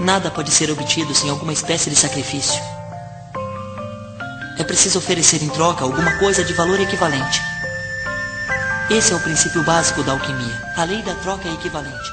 Nada pode ser obtido sem alguma espécie de sacrifício. É preciso oferecer em troca alguma coisa de valor equivalente. Esse é o princípio básico da alquimia. A lei da troca é equivalente.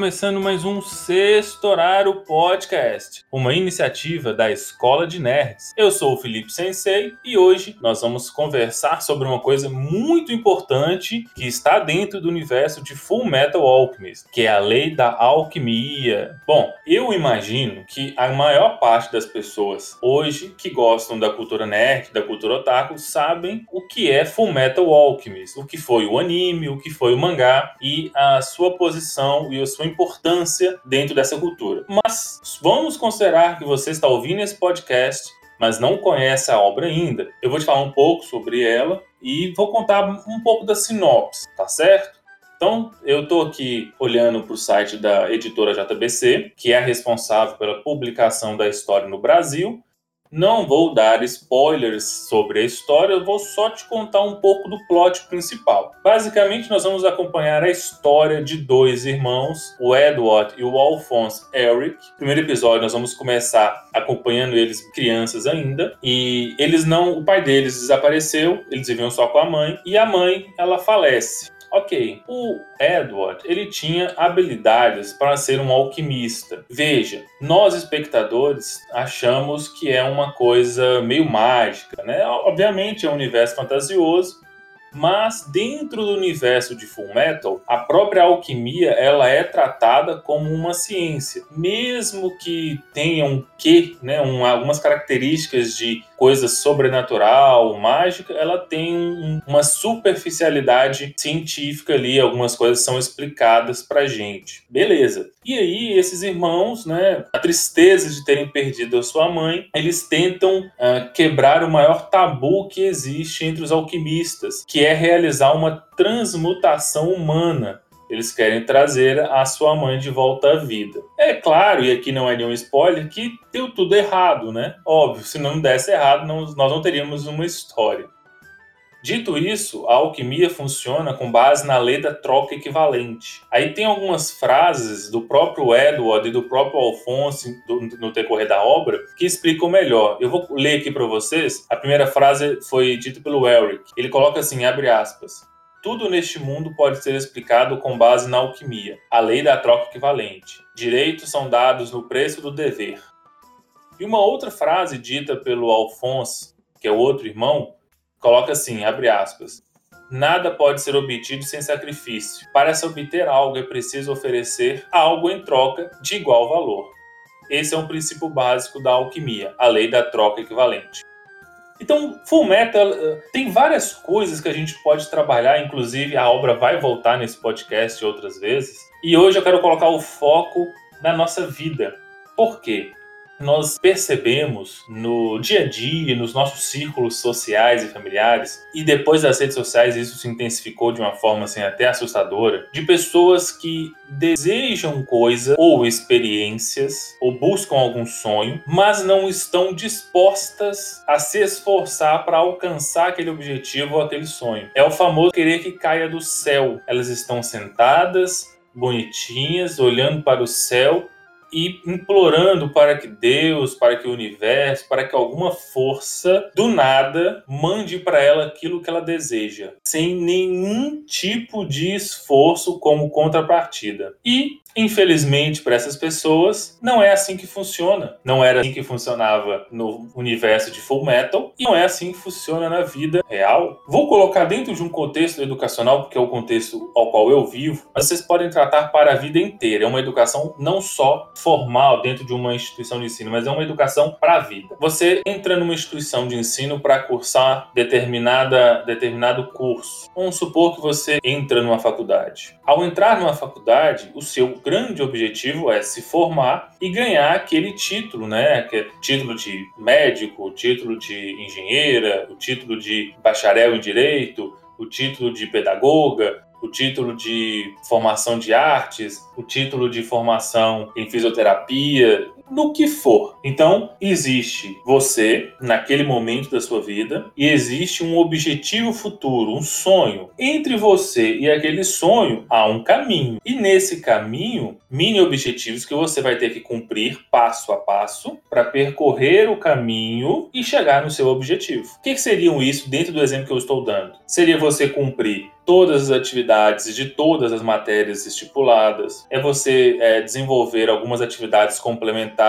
Começando mais um Sexto Horário Podcast, uma iniciativa da Escola de Nerds. Eu sou o Felipe Sensei e hoje nós vamos conversar sobre uma coisa muito importante que está dentro do universo de Full Metal Alchemist, que é a lei da alquimia. Bom, eu imagino que a maior parte das pessoas hoje que gostam da cultura nerd, da cultura otaku, sabem o que é Full Metal Alchemist, o que foi o anime, o que foi o mangá e a sua posição e a sua importância dentro dessa cultura. Mas vamos considerar que você está ouvindo esse podcast, mas não conhece a obra ainda. Eu vou te falar um pouco sobre ela e vou contar um pouco da sinopse, tá certo? Então, eu estou aqui olhando para o site da editora JBC, que é a responsável pela publicação da história no Brasil, não vou dar spoilers sobre a história, eu vou só te contar um pouco do plot principal. Basicamente, nós vamos acompanhar a história de dois irmãos, o Edward e o Alphonse Eric. No primeiro episódio, nós vamos começar acompanhando eles crianças ainda, e eles não, o pai deles desapareceu, eles viviam só com a mãe, e a mãe, ela falece. Ok, o Edward ele tinha habilidades para ser um alquimista. Veja, nós espectadores achamos que é uma coisa meio mágica, né? Obviamente é um universo fantasioso, mas dentro do universo de Full Metal, a própria alquimia ela é tratada como uma ciência, mesmo que tenha um quê, né, um, algumas características de coisa sobrenatural, mágica, ela tem um, uma superficialidade científica ali, algumas coisas são explicadas pra gente. Beleza. E aí, esses irmãos, né, a tristeza de terem perdido a sua mãe, eles tentam uh, quebrar o maior tabu que existe entre os alquimistas, que é realizar uma transmutação humana eles querem trazer a sua mãe de volta à vida. É claro, e aqui não é nenhum spoiler, que deu tudo errado, né? Óbvio, se não desse errado, não, nós não teríamos uma história. Dito isso, a alquimia funciona com base na lei da troca equivalente. Aí tem algumas frases do próprio Edward e do próprio Alphonse no decorrer da obra que explicam melhor. Eu vou ler aqui para vocês. A primeira frase foi dita pelo Eric. Ele coloca assim, abre aspas: tudo neste mundo pode ser explicado com base na alquimia, a lei da troca equivalente. Direitos são dados no preço do dever. E uma outra frase dita pelo Alphonse, que é o outro irmão, coloca assim, abre aspas, Nada pode ser obtido sem sacrifício. Para se obter algo é preciso oferecer algo em troca de igual valor. Esse é um princípio básico da alquimia, a lei da troca equivalente. Então, Full Metal eh, tem várias coisas que a gente pode trabalhar, inclusive a obra vai voltar nesse podcast outras vezes. E hoje eu quero colocar o foco na nossa vida. Por quê? Nós percebemos no dia a dia, nos nossos círculos sociais e familiares, e depois das redes sociais isso se intensificou de uma forma assim até assustadora, de pessoas que desejam coisas ou experiências ou buscam algum sonho, mas não estão dispostas a se esforçar para alcançar aquele objetivo ou aquele sonho. É o famoso querer que caia do céu. Elas estão sentadas, bonitinhas, olhando para o céu e implorando para que Deus, para que o universo, para que alguma força do nada mande para ela aquilo que ela deseja, sem nenhum tipo de esforço como contrapartida. E Infelizmente, para essas pessoas, não é assim que funciona. Não era assim que funcionava no universo de Full Metal e não é assim que funciona na vida real. Vou colocar dentro de um contexto educacional, porque é o contexto ao qual eu vivo, mas vocês podem tratar para a vida inteira. É uma educação não só formal dentro de uma instituição de ensino, mas é uma educação para a vida. Você entra numa instituição de ensino para cursar determinada, determinado curso. Vamos supor que você entra numa faculdade. Ao entrar numa faculdade, o seu grande objetivo é se formar e ganhar aquele título, né? Que é título de médico, título de engenheira, o título de bacharel em direito, o título de pedagoga, o título de formação de artes, o título de formação em fisioterapia, no que for. Então, existe você naquele momento da sua vida e existe um objetivo futuro, um sonho. Entre você e aquele sonho há um caminho. E nesse caminho, mini objetivos que você vai ter que cumprir passo a passo para percorrer o caminho e chegar no seu objetivo. O que, seriam isso dentro do exemplo que eu estou dando? Seria você cumprir todas as atividades de todas as matérias estipuladas, é você é, desenvolver algumas atividades complementares,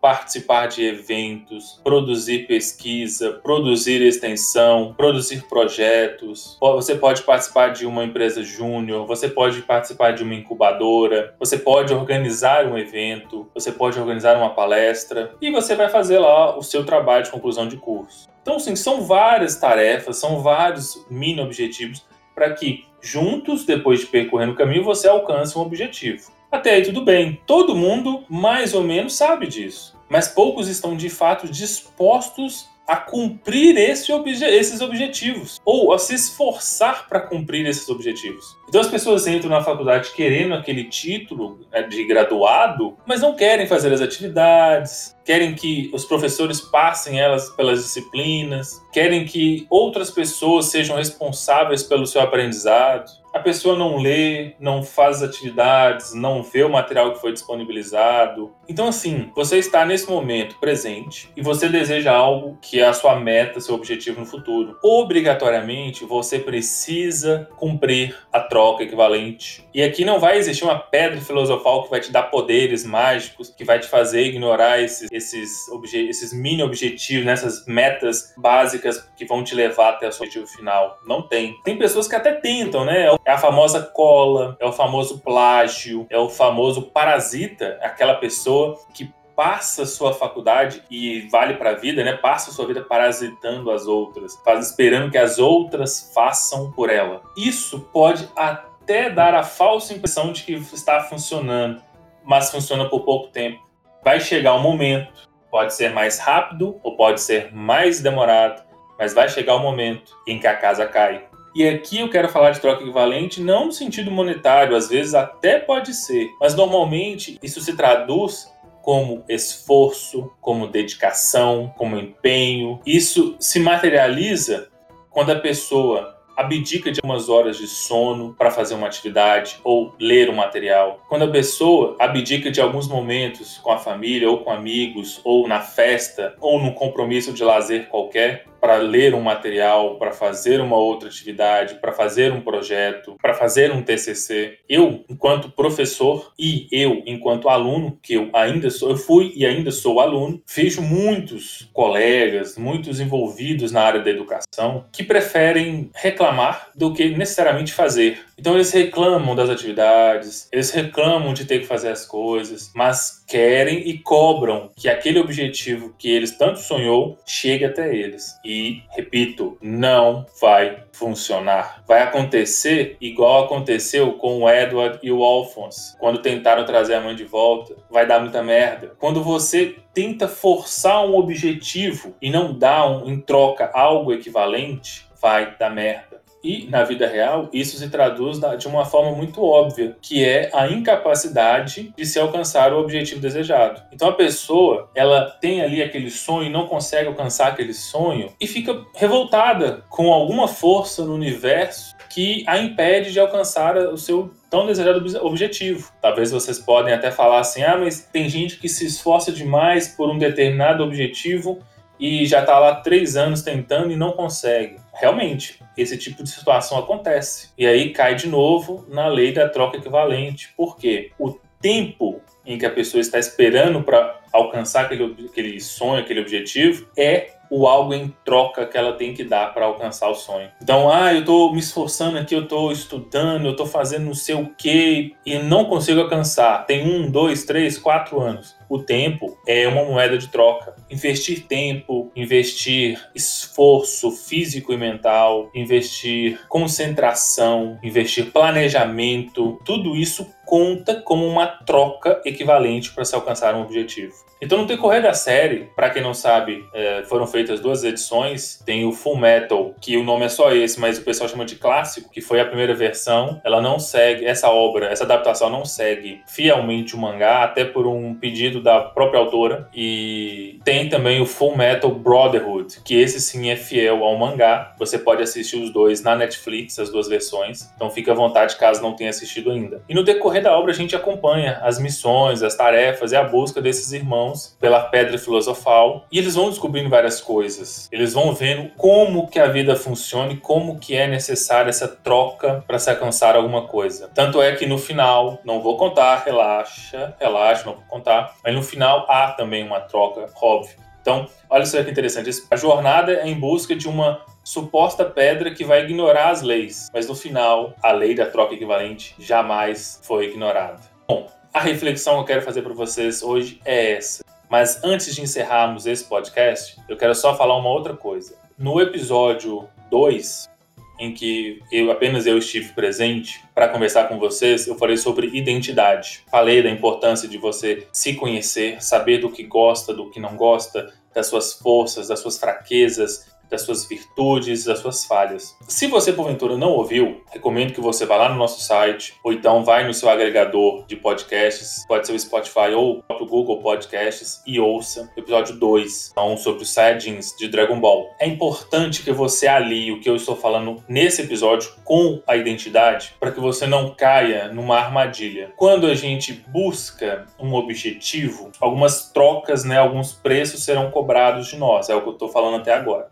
participar de eventos, produzir pesquisa, produzir extensão, produzir projetos. Você pode participar de uma empresa júnior, você pode participar de uma incubadora, você pode organizar um evento, você pode organizar uma palestra e você vai fazer lá o seu trabalho de conclusão de curso. Então, sim, são várias tarefas, são vários mini objetivos para que juntos, depois de percorrer o caminho, você alcance um objetivo. Até aí tudo bem. Todo mundo mais ou menos sabe disso, mas poucos estão de fato dispostos a cumprir esse obje esses objetivos ou a se esforçar para cumprir esses objetivos. Então as pessoas entram na faculdade querendo aquele título né, de graduado, mas não querem fazer as atividades, querem que os professores passem elas pelas disciplinas, querem que outras pessoas sejam responsáveis pelo seu aprendizado a pessoa não lê, não faz atividades, não vê o material que foi disponibilizado. Então, assim, você está nesse momento presente e você deseja algo que é a sua meta, seu objetivo no futuro. Obrigatoriamente, você precisa cumprir a troca equivalente. E aqui não vai existir uma pedra filosofal que vai te dar poderes mágicos, que vai te fazer ignorar esses, esses, esses mini objetivos, nessas metas básicas que vão te levar até o seu objetivo final. Não tem. Tem pessoas que até tentam, né? É a famosa cola, é o famoso plágio, é o famoso parasita, aquela pessoa que passa sua faculdade e vale para a vida, né? Passa sua vida parasitando as outras, faz esperando que as outras façam por ela. Isso pode até dar a falsa impressão de que está funcionando, mas funciona por pouco tempo. Vai chegar um momento, pode ser mais rápido ou pode ser mais demorado, mas vai chegar o um momento em que a casa cai. E aqui eu quero falar de troca equivalente não no sentido monetário, às vezes até pode ser, mas normalmente isso se traduz como esforço, como dedicação, como empenho. Isso se materializa quando a pessoa abdica de algumas horas de sono para fazer uma atividade ou ler um material. Quando a pessoa abdica de alguns momentos com a família ou com amigos ou na festa ou num compromisso de lazer qualquer para ler um material, para fazer uma outra atividade, para fazer um projeto, para fazer um TCC. Eu, enquanto professor e eu, enquanto aluno, que eu ainda sou, eu fui e ainda sou aluno, vejo muitos colegas, muitos envolvidos na área da educação que preferem reclamar do que necessariamente fazer. Então eles reclamam das atividades, eles reclamam de ter que fazer as coisas, mas querem e cobram que aquele objetivo que eles tanto sonhou chegue até eles. E, repito, não vai funcionar. Vai acontecer igual aconteceu com o Edward e o Alphonse, quando tentaram trazer a mãe de volta. Vai dar muita merda. Quando você tenta forçar um objetivo e não dá um, em troca algo equivalente, vai dar merda. E, na vida real, isso se traduz de uma forma muito óbvia, que é a incapacidade de se alcançar o objetivo desejado. Então, a pessoa, ela tem ali aquele sonho e não consegue alcançar aquele sonho e fica revoltada com alguma força no universo que a impede de alcançar o seu tão desejado objetivo. Talvez vocês podem até falar assim: ah, mas tem gente que se esforça demais por um determinado objetivo e já está lá três anos tentando e não consegue. Realmente, esse tipo de situação acontece. E aí cai de novo na lei da troca equivalente. Por quê? O tempo em que a pessoa está esperando para alcançar aquele, aquele sonho, aquele objetivo, é o algo em troca que ela tem que dar para alcançar o sonho. Então, ah, eu estou me esforçando aqui, eu estou estudando, eu estou fazendo não sei o que e não consigo alcançar. Tem um, dois, três, quatro anos. O tempo é uma moeda de troca. Investir tempo, investir esforço físico e mental, investir concentração, investir planejamento, tudo isso conta como uma troca equivalente para se alcançar um objetivo. Então, no decorrer da série, para quem não sabe, é, foram feitas duas edições. Tem o Full Metal, que o nome é só esse, mas o pessoal chama de clássico, que foi a primeira versão. Ela não segue, essa obra, essa adaptação não segue fielmente o mangá, até por um pedido da própria autora. E tem também o Full Metal Brotherhood, que esse sim é fiel ao mangá. Você pode assistir os dois na Netflix, as duas versões. Então, fique à vontade caso não tenha assistido ainda. E no decorrer da obra, a gente acompanha as missões, as tarefas e a busca desses irmãos irmãos pela pedra filosofal e eles vão descobrindo várias coisas. Eles vão vendo como que a vida funciona e como que é necessária essa troca para se alcançar alguma coisa. Tanto é que no final, não vou contar, relaxa, relaxa, não vou contar, mas no final há também uma troca, óbvio. Então, olha só que interessante. A jornada é em busca de uma suposta pedra que vai ignorar as leis, mas no final, a lei da troca equivalente jamais foi ignorada. Bom, a reflexão que eu quero fazer para vocês hoje é essa. Mas antes de encerrarmos esse podcast, eu quero só falar uma outra coisa. No episódio 2, em que eu apenas eu estive presente para conversar com vocês, eu falei sobre identidade. Falei da importância de você se conhecer, saber do que gosta, do que não gosta, das suas forças, das suas fraquezas, das suas virtudes, das suas falhas. Se você porventura não ouviu, recomendo que você vá lá no nosso site ou então vai no seu agregador de podcasts, pode ser o Spotify ou o próprio Google Podcasts e ouça o episódio 2, então sobre os Saiyajins de Dragon Ball. É importante que você alie o que eu estou falando nesse episódio com a identidade para que você não caia numa armadilha. Quando a gente busca um objetivo, algumas trocas, né, alguns preços serão cobrados de nós, é o que eu estou falando até agora.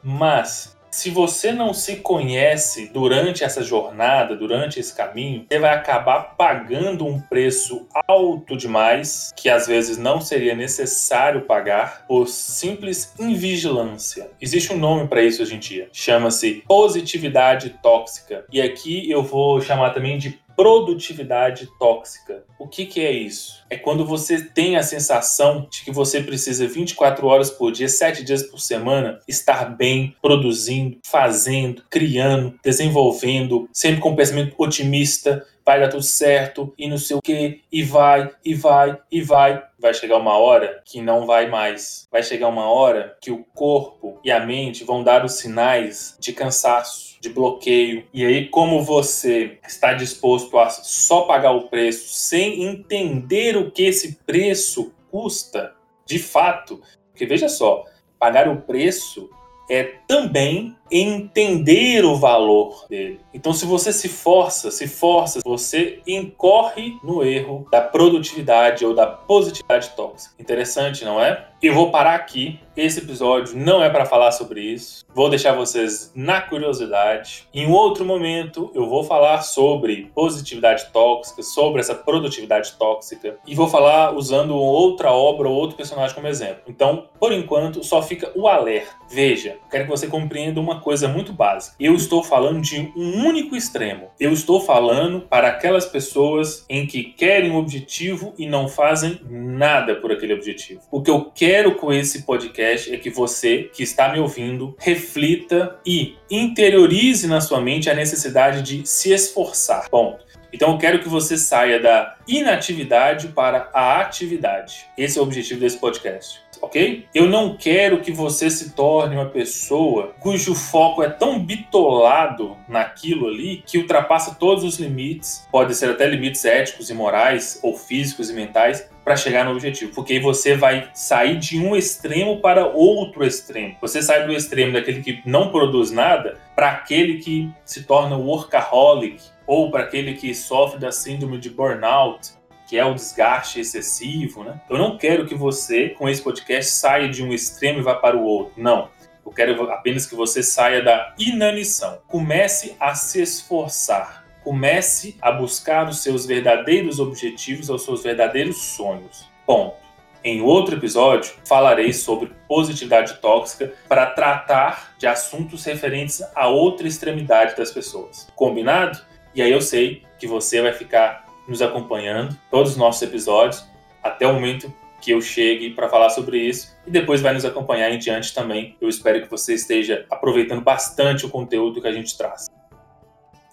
Se você não se conhece durante essa jornada, durante esse caminho, você vai acabar pagando um preço alto demais, que às vezes não seria necessário pagar, por simples invigilância. Existe um nome para isso hoje em dia, chama-se positividade tóxica. E aqui eu vou chamar também de produtividade tóxica. O que, que é isso? É quando você tem a sensação de que você precisa 24 horas por dia, 7 dias por semana, estar bem, produzindo, fazendo, criando, desenvolvendo, sempre com um pensamento otimista, vai dar tudo certo e não sei o que, e vai, e vai, e vai. Vai chegar uma hora que não vai mais. Vai chegar uma hora que o corpo e a mente vão dar os sinais de cansaço de bloqueio. E aí, como você está disposto a só pagar o preço sem entender o que esse preço custa, de fato, porque veja só, pagar o preço é também entender o valor dele. Então, se você se força, se força, você incorre no erro da produtividade ou da positividade tóxica. Interessante, não é? Eu vou parar aqui. Esse episódio não é para falar sobre isso. Vou deixar vocês na curiosidade. Em outro momento, eu vou falar sobre positividade tóxica, sobre essa produtividade tóxica, e vou falar usando outra obra ou outro personagem como exemplo. Então, por enquanto, só fica o alerta. Veja, quero que você compreenda uma coisa muito básica. Eu estou falando de um único extremo. Eu estou falando para aquelas pessoas em que querem um objetivo e não fazem nada por aquele objetivo. O que eu quero com esse podcast é que você que está me ouvindo reflita e interiorize na sua mente a necessidade de se esforçar. Bom, então eu quero que você saia da inatividade para a atividade. Esse é o objetivo desse podcast ok? Eu não quero que você se torne uma pessoa cujo foco é tão bitolado naquilo ali que ultrapassa todos os limites, pode ser até limites éticos e morais, ou físicos e mentais, para chegar no objetivo, porque aí você vai sair de um extremo para outro extremo. Você sai do extremo daquele que não produz nada para aquele que se torna workaholic, ou para aquele que sofre da síndrome de burnout, que é o desgaste excessivo, né? Eu não quero que você, com esse podcast, saia de um extremo e vá para o outro. Não. Eu quero apenas que você saia da inanição. Comece a se esforçar. Comece a buscar os seus verdadeiros objetivos, os seus verdadeiros sonhos. Ponto. Em outro episódio, falarei sobre positividade tóxica para tratar de assuntos referentes a outra extremidade das pessoas. Combinado? E aí eu sei que você vai ficar nos acompanhando todos os nossos episódios até o momento que eu chegue para falar sobre isso e depois vai nos acompanhar em diante também. Eu espero que você esteja aproveitando bastante o conteúdo que a gente traz.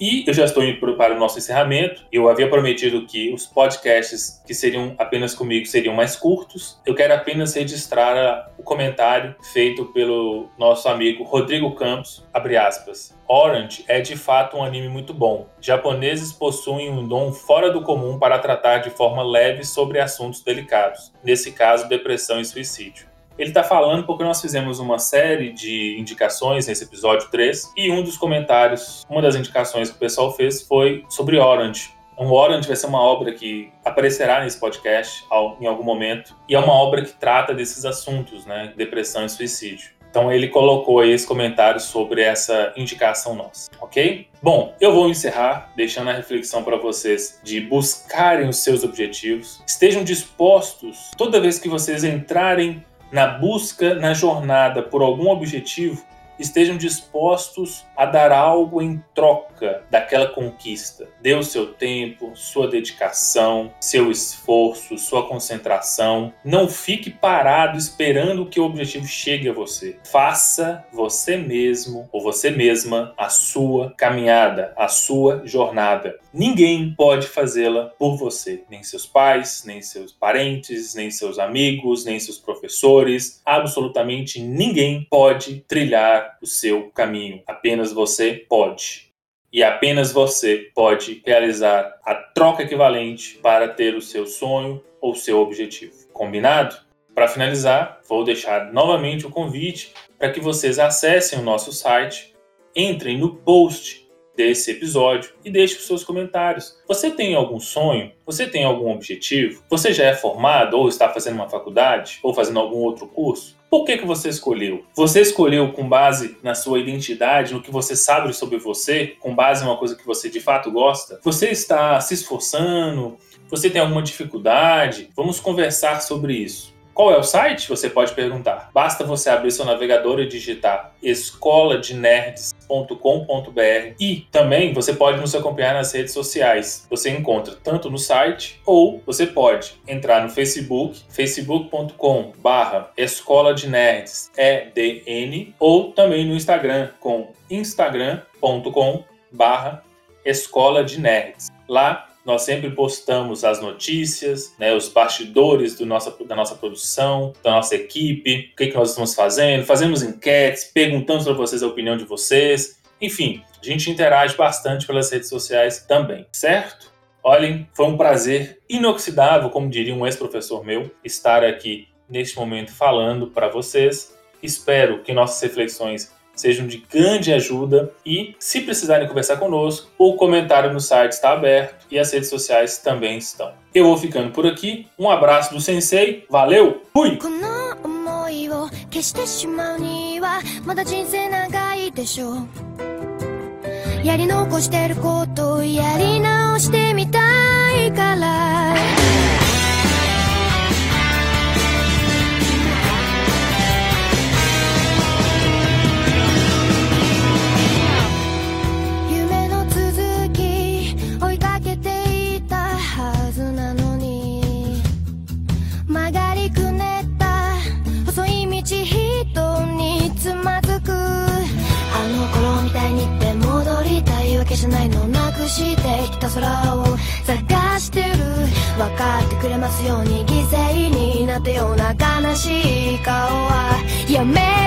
E eu já estou indo para o nosso encerramento. Eu havia prometido que os podcasts que seriam apenas comigo seriam mais curtos. Eu quero apenas registrar o comentário feito pelo nosso amigo Rodrigo Campos, abre aspas. Orange é de fato um anime muito bom. Japoneses possuem um dom fora do comum para tratar de forma leve sobre assuntos delicados, nesse caso depressão e suicídio. Ele está falando porque nós fizemos uma série de indicações nesse episódio 3 e um dos comentários, uma das indicações que o pessoal fez foi sobre Orange. Um Orange vai ser uma obra que aparecerá nesse podcast em algum momento e é uma obra que trata desses assuntos, né, depressão e suicídio. Então ele colocou aí esse comentário sobre essa indicação nossa, ok? Bom, eu vou encerrar deixando a reflexão para vocês de buscarem os seus objetivos, estejam dispostos toda vez que vocês entrarem na busca, na jornada por algum objetivo, estejam dispostos a dar algo em troca daquela conquista. Dê o seu tempo, sua dedicação, seu esforço, sua concentração. Não fique parado esperando que o objetivo chegue a você. Faça você mesmo ou você mesma a sua caminhada, a sua jornada. Ninguém pode fazê-la por você, nem seus pais, nem seus parentes, nem seus amigos, nem seus professores. Absolutamente ninguém pode trilhar o seu caminho. Apenas você pode. E apenas você pode realizar a troca equivalente para ter o seu sonho ou seu objetivo. Combinado? Para finalizar, vou deixar novamente o convite para que vocês acessem o nosso site, entrem no post desse episódio e deixe os seus comentários. Você tem algum sonho? Você tem algum objetivo? Você já é formado ou está fazendo uma faculdade ou fazendo algum outro curso? Por que, que você escolheu? Você escolheu com base na sua identidade, no que você sabe sobre você, com base em uma coisa que você de fato gosta? Você está se esforçando? Você tem alguma dificuldade? Vamos conversar sobre isso. Qual é o site? Você pode perguntar. Basta você abrir seu navegador e digitar escoladenerds.com.br e também você pode nos acompanhar nas redes sociais. Você encontra tanto no site ou você pode entrar no Facebook, facebook.com barra Escola de Nerds EDN ou também no Instagram com instagram.com barra Escola de Nerds. Lá nós sempre postamos as notícias, né, os bastidores do nossa, da nossa produção, da nossa equipe, o que, que nós estamos fazendo, fazemos enquetes, perguntamos para vocês a opinião de vocês. Enfim, a gente interage bastante pelas redes sociais também, certo? Olhem, foi um prazer inoxidável, como diria um ex-professor meu, estar aqui neste momento falando para vocês. Espero que nossas reflexões sejam de grande ajuda e, se precisarem conversar conosco, o comentário no site está aberto e as redes sociais também estão. Eu vou ficando por aqui. Um abraço do Sensei. Valeu! Fui! やり残してることやり直してみたいから すように犠牲になったような悲しい顔はやめ